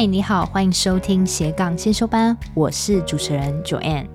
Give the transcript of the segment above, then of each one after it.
嗨，你好，欢迎收听斜杠先修班，我是主持人 Joanne。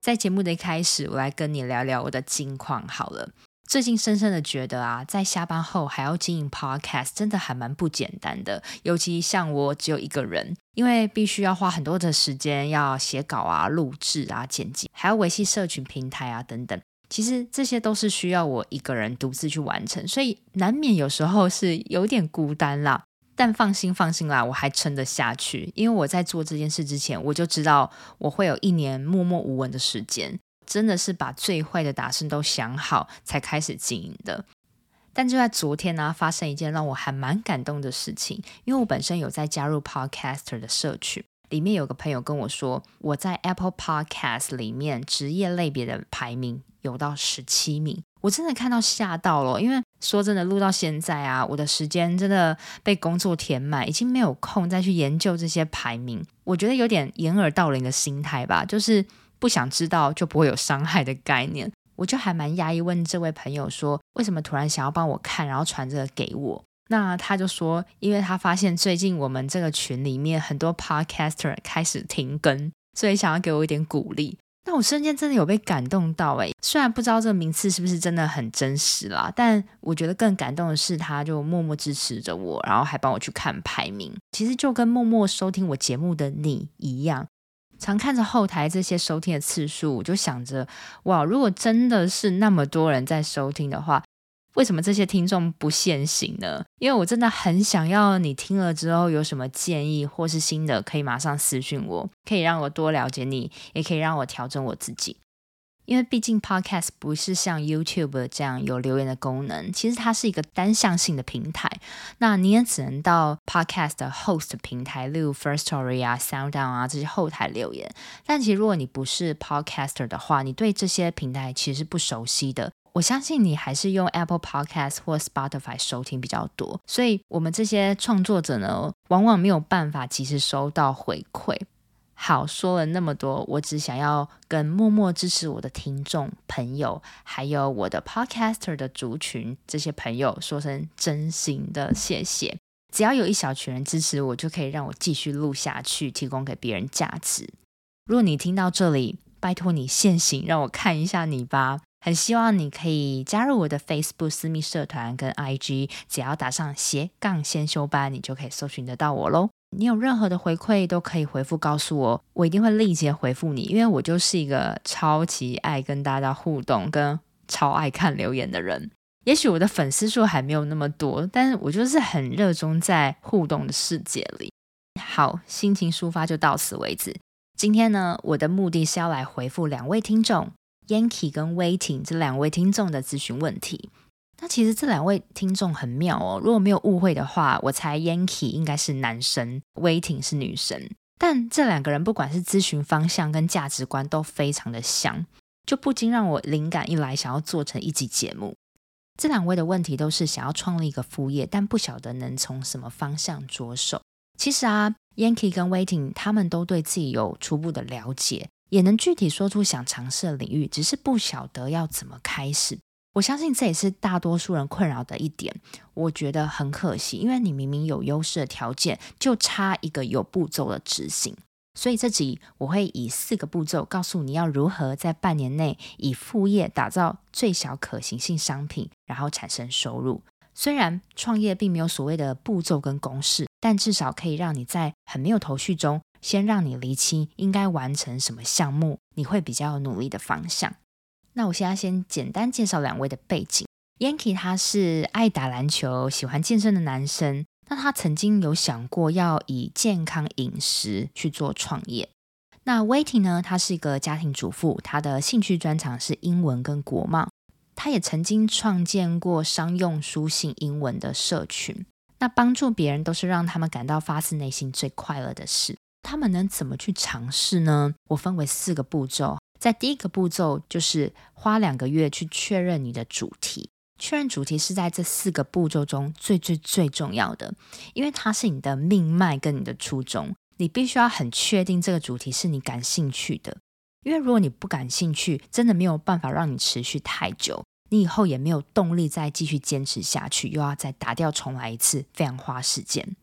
在节目的开始，我来跟你聊聊我的近况好了。最近深深的觉得啊，在下班后还要经营 Podcast，真的还蛮不简单的。尤其像我只有一个人，因为必须要花很多的时间要写稿啊、录制啊、剪辑，还要维系社群平台啊等等。其实这些都是需要我一个人独自去完成，所以难免有时候是有点孤单啦。但放心放心啦，我还撑得下去，因为我在做这件事之前，我就知道我会有一年默默无闻的时间。真的是把最坏的打算都想好才开始经营的，但就在昨天呢、发生一件让我还蛮感动的事情。因为我本身有在加入 Podcaster 的社群，里面有个朋友跟我说，我在 Apple Podcast 里面职业类别的排名有到十七名，我真的看到吓到了。因为说真的，录到现在啊，我的时间真的被工作填满，已经没有空再去研究这些排名。我觉得有点掩耳盗铃的心态吧，就是。不想知道就不会有伤害的概念，我就还蛮讶异，问这位朋友说，为什么突然想要帮我看，然后传这个给我？那他就说，因为他发现最近我们这个群里面很多 podcaster 开始停更，所以想要给我一点鼓励。那我瞬间真的有被感动到诶，虽然不知道这个名次是不是真的很真实啦，但我觉得更感动的是，他就默默支持着我，然后还帮我去看排名。其实就跟默默收听我节目的你一样。常看着后台这些收听的次数，我就想着，哇，如果真的是那么多人在收听的话，为什么这些听众不现行呢？因为我真的很想要你听了之后有什么建议或是新的，可以马上私讯我，可以让我多了解你，也可以让我调整我自己。因为毕竟 Podcast 不是像 YouTube 这样有留言的功能，其实它是一个单向性的平台。那你也只能到 Podcast 的 Host 平台，例如 First Story 啊、SoundOn 啊这些后台留言。但其实如果你不是 Podcaster 的话，你对这些平台其实是不熟悉的。我相信你还是用 Apple Podcast 或 Spotify 收听比较多，所以我们这些创作者呢，往往没有办法及时收到回馈。好，说了那么多，我只想要跟默默支持我的听众朋友，还有我的 Podcaster 的族群这些朋友说声真心的谢谢。只要有一小群人支持我，就可以让我继续录下去，提供给别人价值。如果你听到这里，拜托你现形，让我看一下你吧。很希望你可以加入我的 Facebook 私密社团跟 IG，只要打上斜杠先修班，你就可以搜寻得到我喽。你有任何的回馈都可以回复告诉我，我一定会立即回复你，因为我就是一个超级爱跟大家互动、跟超爱看留言的人。也许我的粉丝数还没有那么多，但是我就是很热衷在互动的世界里。好，心情抒发就到此为止。今天呢，我的目的是要来回复两位听众 Yankee 跟 Waiting 这两位听众的咨询问题。那其实这两位听众很妙哦，如果没有误会的话，我猜 Yankee 应该是男生，Waiting 是女生。但这两个人不管是咨询方向跟价值观都非常的像，就不禁让我灵感一来，想要做成一集节目。这两位的问题都是想要创立一个副业，但不晓得能从什么方向着手。其实啊，Yankee 跟 Waiting 他们都对自己有初步的了解，也能具体说出想尝试的领域，只是不晓得要怎么开始。我相信这也是大多数人困扰的一点，我觉得很可惜，因为你明明有优势的条件，就差一个有步骤的执行。所以这集我会以四个步骤告诉你要如何在半年内以副业打造最小可行性商品，然后产生收入。虽然创业并没有所谓的步骤跟公式，但至少可以让你在很没有头绪中，先让你厘清应该完成什么项目，你会比较有努力的方向。那我现在先简单介绍两位的背景。Yankee 他是爱打篮球、喜欢健身的男生。那他曾经有想过要以健康饮食去做创业。那 Waiting 呢？他是一个家庭主妇，他的兴趣专长是英文跟国贸。他也曾经创建过商用书信英文的社群。那帮助别人都是让他们感到发自内心最快乐的事。他们能怎么去尝试呢？我分为四个步骤。在第一个步骤，就是花两个月去确认你的主题。确认主题是在这四个步骤中最最最重要的，因为它是你的命脉跟你的初衷。你必须要很确定这个主题是你感兴趣的。因为如果你不感兴趣，真的没有办法让你持续太久，你以后也没有动力再继续坚持下去，又要再打掉重来一次，非常花时间。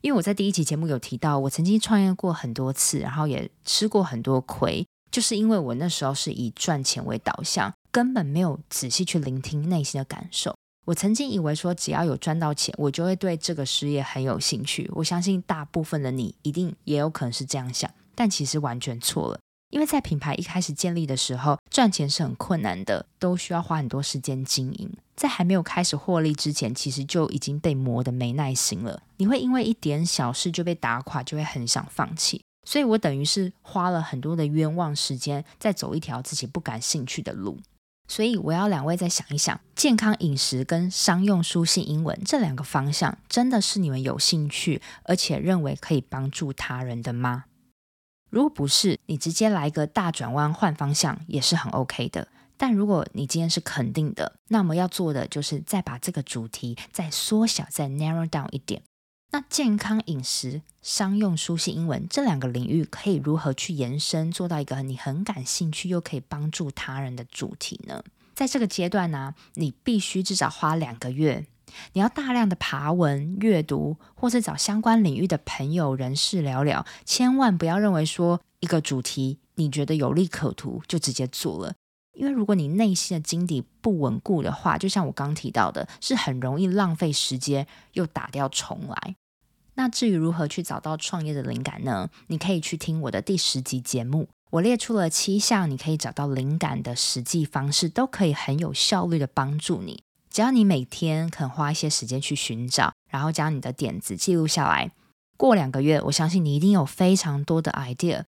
因为我在第一期节目有提到，我曾经创业过很多次，然后也吃过很多亏，就是因为我那时候是以赚钱为导向，根本没有仔细去聆听内心的感受。我曾经以为说，只要有赚到钱，我就会对这个事业很有兴趣。我相信大部分的你一定也有可能是这样想，但其实完全错了。因为在品牌一开始建立的时候，赚钱是很困难的，都需要花很多时间经营。在还没有开始获利之前，其实就已经被磨得没耐心了。你会因为一点小事就被打垮，就会很想放弃。所以我等于是花了很多的冤枉时间，在走一条自己不感兴趣的路。所以我要两位再想一想，健康饮食跟商用书信英文这两个方向，真的是你们有兴趣，而且认为可以帮助他人的吗？如果不是，你直接来个大转弯换方向也是很 OK 的。但如果你今天是肯定的，那么要做的就是再把这个主题再缩小、再 narrow down 一点。那健康饮食、商用书信英文这两个领域可以如何去延伸，做到一个你很感兴趣又可以帮助他人的主题呢？在这个阶段呢、你必须至少花两个月。你要大量的爬文、阅读，或是找相关领域的朋友、人士聊聊。千万不要认为说一个主题你觉得有利可图就直接做了，因为如果你内心的基底不稳固的话，就像我刚提到的，是很容易浪费时间又打掉重来。那至于如何去找到创业的灵感呢？你可以去听我的第十集节目，我列出了七项你可以找到灵感的实际方式，都可以很有效率的帮助你。只要你每天肯花一些时间去寻找，然后将你的点子记录下来，过两个月，我相信你一定有非常多的 idea。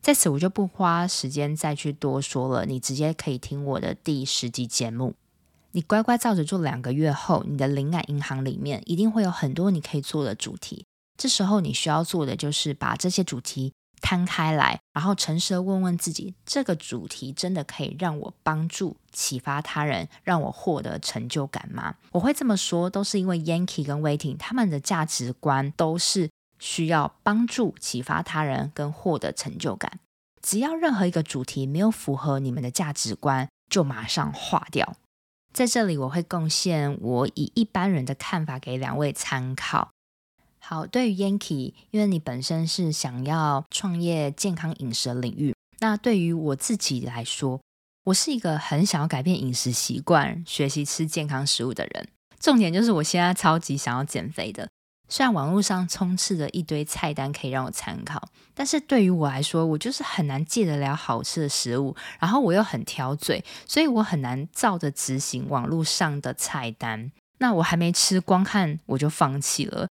在此，我就不花时间再去多说了，你直接可以听我的第十集节目。你乖乖照着做，两个月后，你的灵感银行里面一定会有很多你可以做的主题。这时候你需要做的就是把这些主题。摊开来，然后诚实的问问自己：这个主题真的可以让我帮助、启发他人，让我获得成就感吗？我会这么说，都是因为 Yanky 跟 Waiting 他们的价值观都是需要帮助、启发他人跟获得成就感。只要任何一个主题没有符合你们的价值观，就马上划掉。在这里，我会贡献我以一般人的看法给两位参考。好，对于 Yankee，因为你本身是想要创业健康饮食领域，那对于我自己来说，我是一个很想要改变饮食习惯、学习吃健康食物的人。重点就是我现在超级想要减肥的。虽然网络上充斥着一堆菜单可以让我参考，但是对于我来说，我就是很难戒得了好吃的食物，然后我又很挑嘴，所以我很难照着执行网络上的菜单。那我还没吃，光看我就放弃了。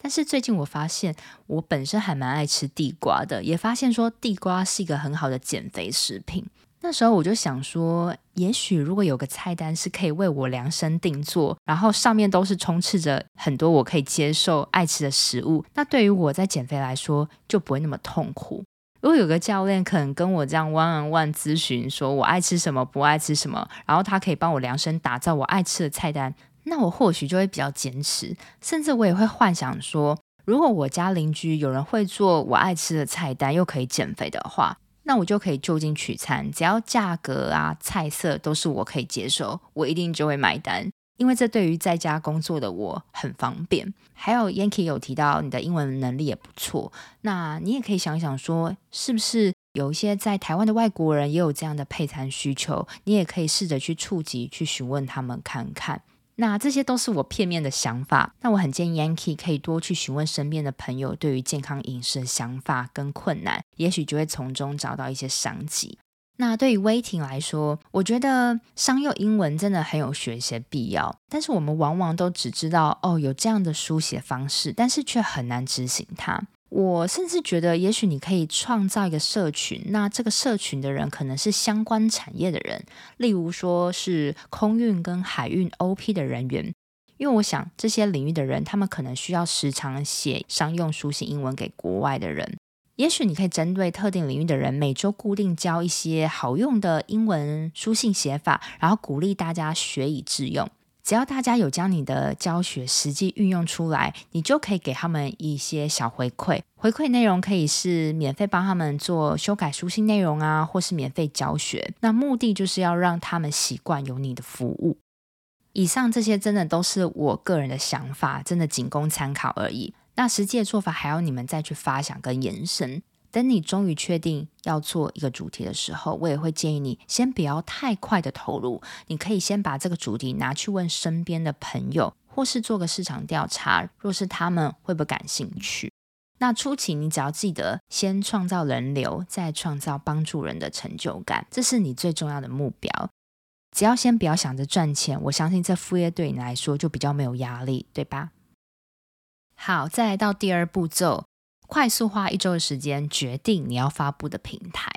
但是最近我发现，我本身还蛮爱吃地瓜的，也发现说地瓜是一个很好的减肥食品。那时候我就想说，也许如果有个菜单是可以为我量身定做，然后上面都是充斥着很多我可以接受、爱吃的食物，那对于我在减肥来说就不会那么痛苦。如果有个教练可能跟我这样 one on one 咨询，说我爱吃什么，不爱吃什么，然后他可以帮我量身打造我爱吃的菜单。那我或许就会比较坚持，甚至我也会幻想说，如果我家邻居有人会做我爱吃的菜单，又可以减肥的话，那我就可以就近取餐，只要价格啊、菜色都是我可以接受，我一定就会买单，因为这对于在家工作的我很方便。还有 Yanky 有提到你的英文能力也不错，那你也可以想想说，是不是有一些在台湾的外国人也有这样的配餐需求？你也可以试着去触及、去询问他们看看。那这些都是我片面的想法。那我很建议 Yanky 可以多去询问身边的朋友对于健康饮食的想法跟困难，也许就会从中找到一些商机。那对于 Waiting 来说，我觉得商用英文真的很有学习的必要。但是我们往往都只知道哦，有这样的书写方式，但是却很难执行它。我甚至觉得，也许你可以创造一个社群，那这个社群的人可能是相关产业的人，例如说是空运跟海运 OP 的人员，因为我想这些领域的人，他们可能需要时常写商用书信英文给国外的人。也许你可以针对特定领域的人，每周固定教一些好用的英文书信写法，然后鼓励大家学以致用。只要大家有将你的教学实际运用出来，你就可以给他们一些小回馈。回馈内容可以是免费帮他们做修改书信内容啊，或是免费教学。那目的就是要让他们习惯有你的服务。以上这些真的都是我个人的想法，真的仅供参考而已。那实际的做法还要你们再去发想跟延伸。等你终于确定要做一个主题的时候，我也会建议你先不要太快的投入。你可以先把这个主题拿去问身边的朋友，或是做个市场调查。若是他们会不会感兴趣？那初期你只要记得先创造人流，再创造帮助人的成就感，这是你最重要的目标。只要先不要想着赚钱，我相信这副业对你来说就比较没有压力，对吧？好，再来到第二步骤。快速花一周的时间决定你要发布的平台。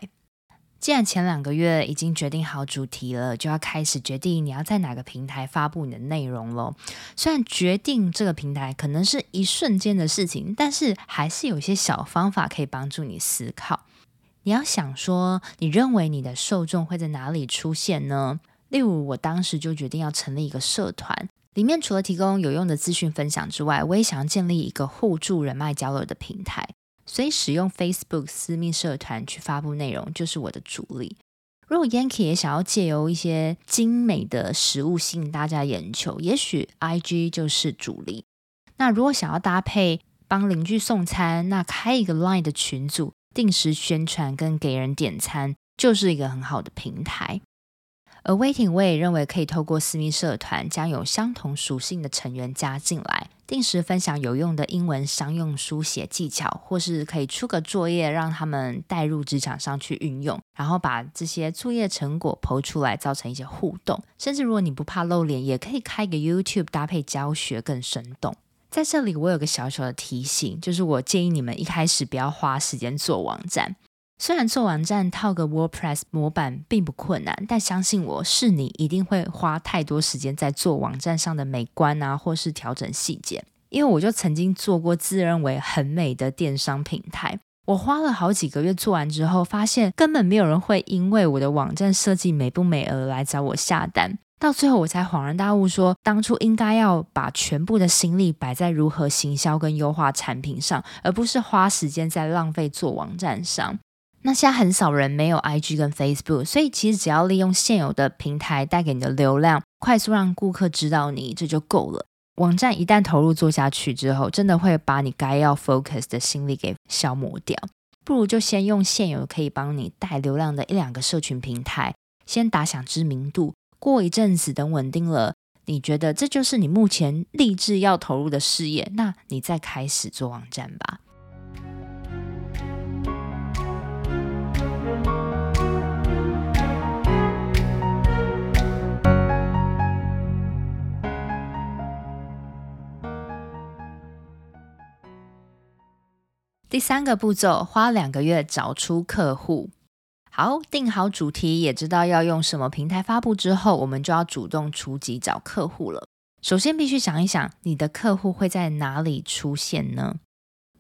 既然前两个月已经决定好主题了，就要开始决定你要在哪个平台发布你的内容喽。虽然决定这个平台可能是一瞬间的事情，但是还是有一些小方法可以帮助你思考。你要想说，你认为你的受众会在哪里出现呢？例如，我当时就决定要成立一个社团。里面除了提供有用的资讯分享之外，我也想要建立一个互助人脉交流的平台，所以使用 Facebook 私密社团去发布内容就是我的主力。如果 Yankee 也想要借由一些精美的食物吸引大家眼球，也许 IG 就是主力。那如果想要搭配帮邻居送餐，那开一个 Line 的群组，定时宣传跟给人点餐，就是一个很好的平台。而 waiting，我也认为可以透过私密社团将有相同属性的成员加进来，定时分享有用的英文商用书写技巧，或是可以出个作业让他们带入职场上去运用，然后把这些作业成果 PO 出来，造成一些互动。甚至如果你不怕露脸，也可以开个 YouTube 搭配教学更生动。在这里，我有个小小的提醒，就是我建议你们一开始不要花时间做网站。虽然做网站套个 WordPress 模板并不困难，但相信我是你一定会花太多时间在做网站上的美观啊，或是调整细节。因为我就曾经做过自认为很美的电商平台，我花了好几个月做完之后，发现根本没有人会因为我的网站设计美不美而来找我下单。到最后我才恍然大悟说，说当初应该要把全部的心力摆在如何行销跟优化产品上，而不是花时间在浪费做网站上。那现在很少人没有 IG 跟 Facebook，所以其实只要利用现有的平台带给你的流量，快速让顾客知道你，这就够了。网站一旦投入做下去之后，真的会把你该要 focus 的心力给消磨掉。不如就先用现有可以帮你带流量的一两个社群平台，先打响知名度。过一阵子等稳定了，你觉得这就是你目前立志要投入的事业，那你再开始做网站吧。第三个步骤，花两个月找出客户。好，定好主题，也知道要用什么平台发布之后，我们就要主动出击找客户了。首先，必须想一想，你的客户会在哪里出现呢？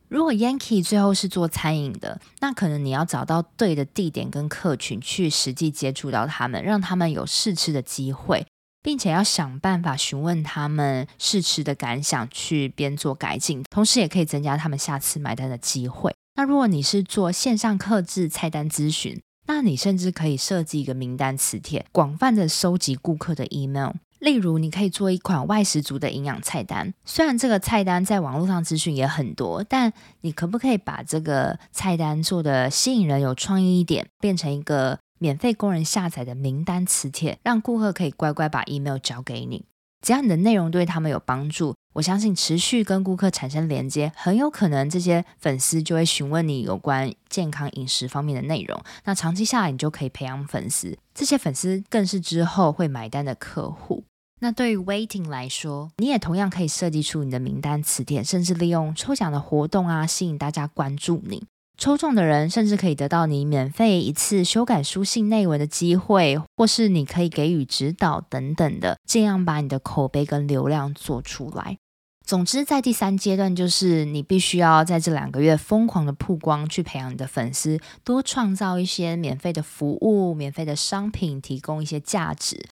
如果 Yankee 最后是做餐饮的，那可能你要找到对的地点跟客群，去实际接触到他们，让他们有试吃的机会。并且要想办法询问他们试吃的感想，去边做改进，同时也可以增加他们下次买单的机会。那如果你是做线上客制菜单咨询，那你甚至可以设计一个名单磁铁，广泛的收集顾客的 email。例如，你可以做一款外食族的营养菜单，虽然这个菜单在网络上资讯也很多，但你可不可以把这个菜单做的吸引人、有创意一点，变成一个免费供人下载的名单磁铁，让顾客可以乖乖把 email 交给你。只要你的内容对他们有帮助，我相信持续跟顾客产生连接，很有可能这些粉丝就会询问你有关健康饮食方面的内容。那长期下来，你就可以培养粉丝，这些粉丝更是之后会买单的客户。那对于 Waiting 来说，你也同样可以设计出你的名单词典，甚至利用抽奖的活动啊，吸引大家关注你。抽中的人甚至可以得到你免费一次修改书信内文的机会，或是你可以给予指导等等的，这样把你的口碑跟流量做出来。总之，在第三阶段，就是你必须要在这两个月疯狂的曝光，去培养你的粉丝，多创造一些免费的服务、免费的商品，提供一些价值。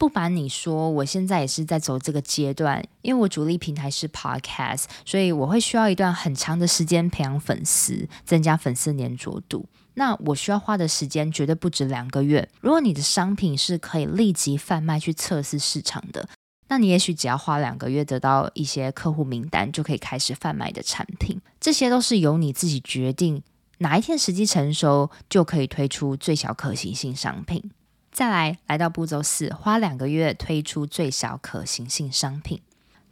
不瞒你说，我现在也是在走这个阶段，因为我主力平台是 Podcast，所以我会需要一段很长的时间培养粉丝，增加粉丝黏着度。那我需要花的时间绝对不止两个月。如果你的商品是可以立即贩卖去测试市场的，那你也许只要花两个月得到一些客户名单，就可以开始贩卖的产品。这些都是由你自己决定，哪一天时机成熟，就可以推出最小可行性商品。再来，来到步骤四，花两个月推出最小可行性商品。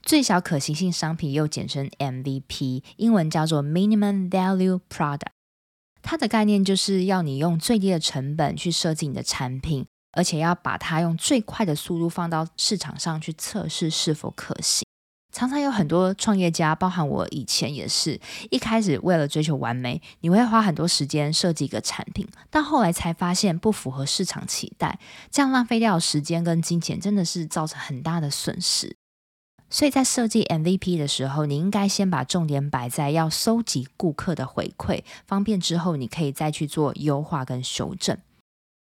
最小可行性商品又简称 MVP，英文叫做 Minimum Value Product。它的概念就是要你用最低的成本去设计你的产品。而且要把它用最快的速度放到市场上去测试是否可行。常常有很多创业家，包含我以前也是一开始为了追求完美，你会花很多时间设计一个产品，但后来才发现不符合市场期待，这样浪费掉时间跟金钱，真的是造成很大的损失。所以在设计 MVP 的时候，你应该先把重点摆在要收集顾客的回馈，方便之后你可以再去做优化跟修正。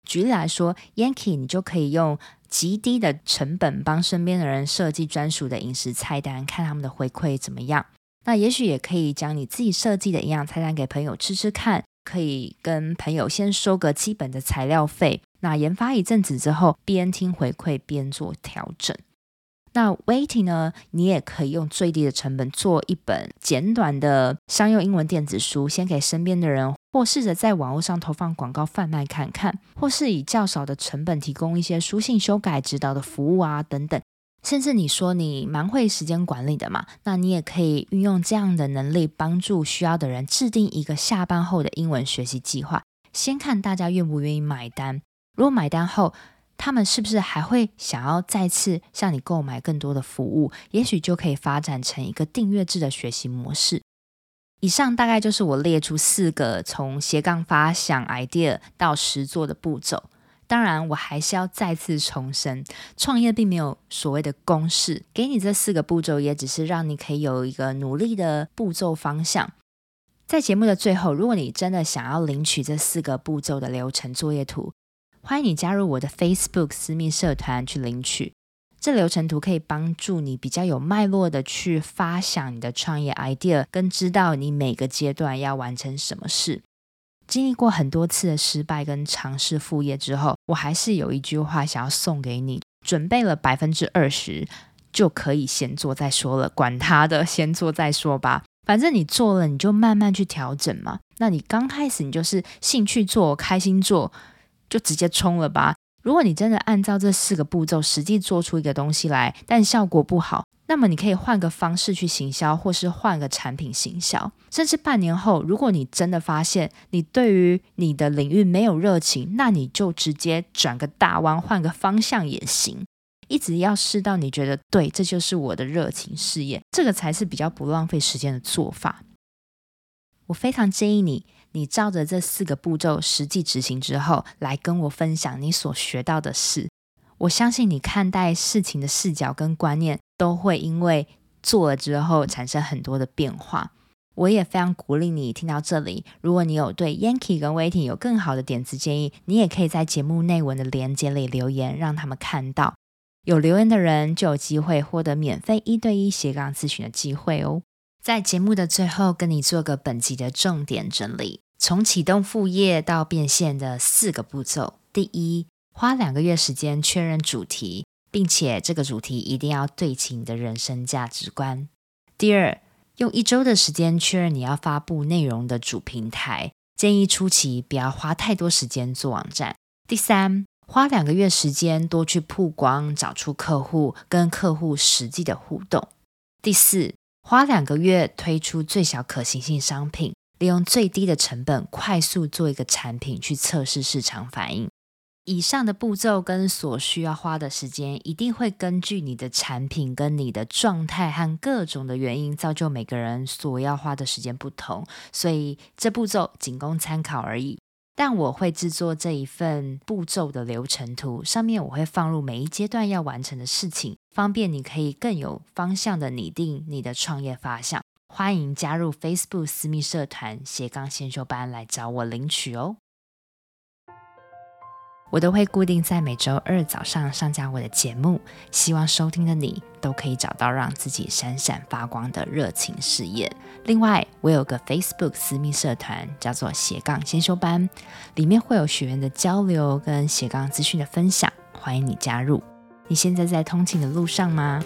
举例来说，Yankee，你就可以用极低的成本帮身边的人设计专属的饮食菜单，看他们的回馈怎么样。那也许也可以将你自己设计的营养菜单给朋友吃吃看，可以跟朋友先收个基本的材料费。那研发一阵子之后，边听回馈边做调整。那 Waiting 呢？你也可以用最低的成本做一本简短的商用英文电子书，先给身边的人，或试着在网络上投放广告贩卖看看，或是以较少的成本提供一些书信修改指导的服务啊等等。甚至你说你蛮会时间管理的嘛，那你也可以运用这样的能力，帮助需要的人制定一个下班后的英文学习计划，先看大家愿不愿意买单。如果买单后，他们是不是还会想要再次向你购买更多的服务？也许就可以发展成一个订阅制的学习模式。以上大概就是我列出四个从斜杠发想 idea 到实作的步骤。当然，我还是要再次重申，创业并没有所谓的公式。给你这四个步骤，也只是让你可以有一个努力的步骤方向。在节目的最后，如果你真的想要领取这四个步骤的流程作业图，欢迎你加入我的 Facebook 私密社团去领取。这流程图可以帮助你比较有脉络的去发想你的创业 idea，跟知道你每个阶段要完成什么事。经历过很多次的失败跟尝试副业之后，我还是有一句话想要送给你：准备了百分之二十，就可以先做再说了。管他的，先做再说吧。反正你做了，你就慢慢去调整嘛。那你刚开始，你就是兴趣做，开心做。就直接冲了吧！如果你真的按照这四个步骤实际做出一个东西来，但效果不好，那么你可以换个方式去行销，或是换个产品行销。甚至半年后，如果你真的发现你对于你的领域没有热情，那你就直接转个大弯，换个方向也行。一直要试到你觉得对，这就是我的热情事业，这个才是比较不浪费时间的做法。我非常建议你。你照着这四个步骤实际执行之后，来跟我分享你所学到的事。我相信你看待事情的视角跟观念都会因为做了之后产生很多的变化。我也非常鼓励你听到这里。如果你有对 Yankee 跟 Waiting 有更好的点子建议，你也可以在节目内文的连接里留言，让他们看到。有留言的人就有机会获得免费一对一斜杠咨询的机会哦。在节目的最后，跟你做个本集的重点整理。从启动副业到变现的四个步骤：第一，花两个月时间确认主题，并且这个主题一定要对齐你的人生价值观；第二，用一周的时间确认你要发布内容的主平台，建议初期不要花太多时间做网站；第三，花两个月时间多去曝光，找出客户，跟客户实际的互动；第四，花两个月推出最小可行性商品。利用最低的成本，快速做一个产品去测试市场反应。以上的步骤跟所需要花的时间，一定会根据你的产品跟你的状态和各种的原因，造就每个人所要花的时间不同。所以这步骤仅供参考而已。但我会制作这一份步骤的流程图，上面我会放入每一阶段要完成的事情，方便你可以更有方向的拟定你的创业方向。欢迎加入 Facebook 私密社团斜杠先修班来找我领取哦。我都会固定在每周二早上上架我的节目，希望收听的你都可以找到让自己闪闪发光的热情事业。另外，我有个 Facebook 私密社团，叫做斜杠先修班，里面会有学员的交流跟斜杠资讯的分享，欢迎你加入。你现在在通勤的路上吗？